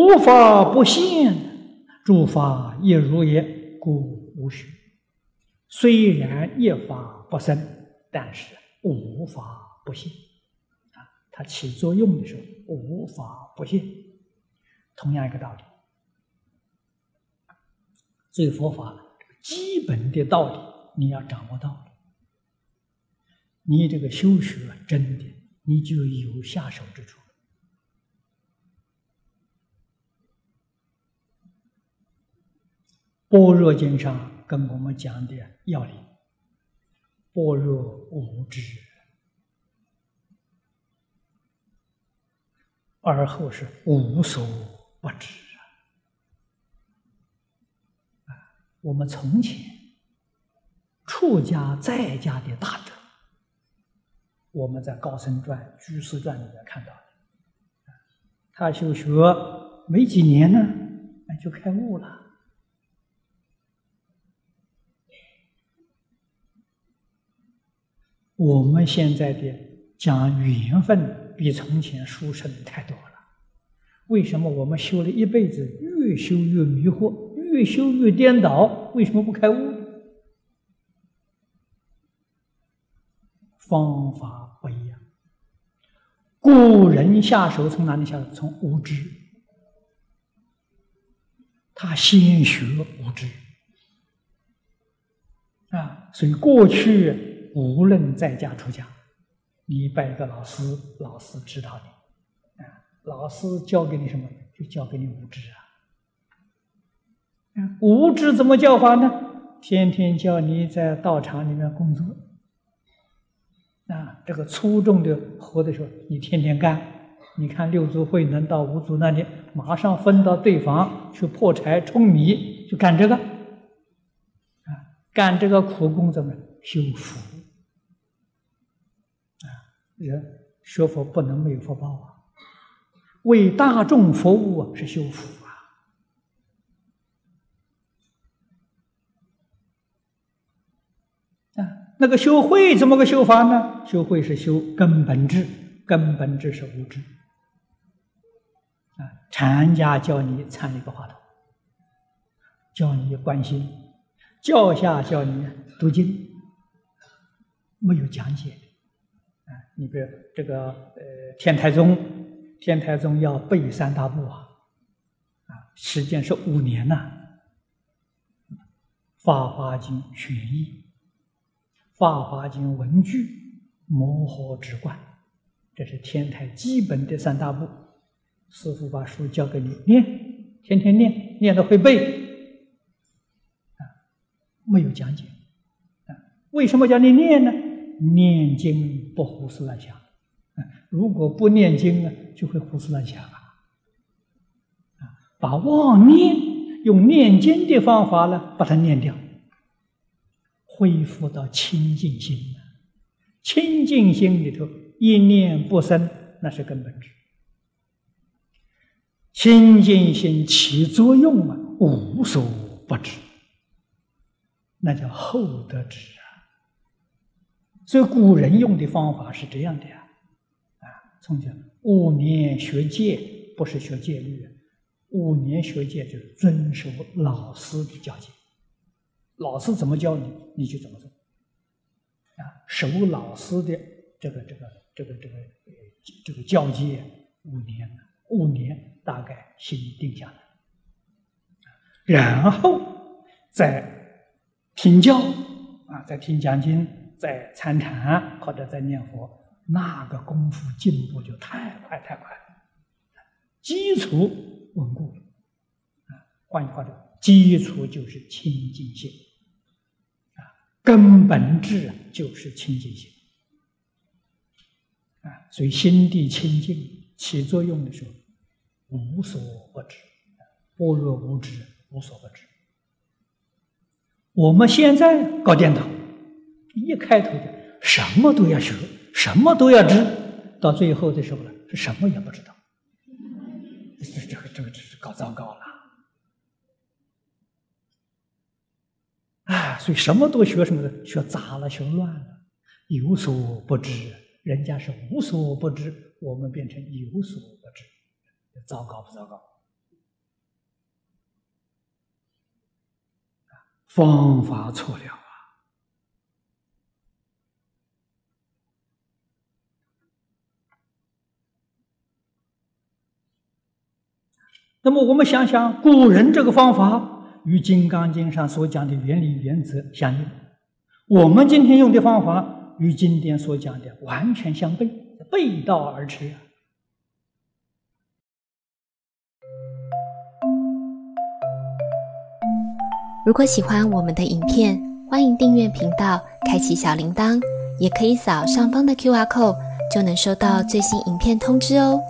无法不现，诸法亦如也，故无学。虽然一法不生，但是无法不现啊！它起作用的时候，无法不现。同样一个道理，所以佛法基本的道理你要掌握到，你这个修学真的，你就有下手之处。般若经上跟我们讲的要领：般若无知，而后是无所不知啊！我们从前出家在家的大德，我们在《高僧传》《居士传》里面看到的，他修学没几年呢，就开悟了。我们现在的讲缘分比从前殊胜太多了。为什么我们修了一辈子，越修越迷惑，越修越颠倒？为什么不开悟？方法不一样。古人下手从哪里下手？从无知。他先学无知啊，所以过去。无论在家出家，你拜一个老师，老师指导你，啊，老师教给你什么，就教给你无知啊。无知怎么教法呢？天天叫你在道场里面工作，啊，这个粗重的活的时候，你天天干。你看六祖慧能到五祖那里，马上分到对方去破柴、舂米，就干这个，啊，干这个苦工怎么修福？人学佛不能没有福报啊！为大众服务，是修福啊！啊，那个修慧怎么个修法呢？修慧是修根本智，根本智是无知。啊，禅家教你参一个话头，教你观心，教下教你读经，没有讲解。你比如这个呃，天台宗，天台宗要背三大部啊，啊，时间是五年呐。《法华经》学义，《法华经》文句，摩诃止观，这是天台基本的三大部。师傅把书交给你念，天天念，念的会背，啊，没有讲解，啊，为什么叫你念呢？念经不胡思乱想，如果不念经呢，就会胡思乱想啊。把妄念用念经的方法呢，把它念掉，恢复到清净心清净心里头一念不生，那是根本智。清净心起作用啊，无所不知，那叫厚德智。所以古人用的方法是这样的呀，啊，从前五年学戒不是学戒律，五年学戒就是遵守老师的教诫，老师怎么教你，你就怎么做，啊，守老师的这个这个这个这个这个教诫五年，五年大概心定下来，然后再听教啊，再听讲经。在参禅或者在念佛，那个功夫进步就太快太快了，基础稳固啊。换句话说，基础就是清净心啊，根本质就是清净心啊。所以心地清净起作用的时候，无所不知，般若无知，无所不知。我们现在搞颠倒。一开头的什么都要学什么都要知到最后的时候了是什么也不知道。这这个这个这是搞糟糕了啊所以什么都学什么的学杂了学乱了有所不知人家是无所不知我们变成有所不知糟糕不糟糕方法错了那么我们想想，古人这个方法与《金刚经》上所讲的原理原则相应，我们今天用的方法与经典所讲的完全相悖，背道而驰！如果喜欢我们的影片，欢迎订阅频道，开启小铃铛，也可以扫上方的 Q R code，就能收到最新影片通知哦。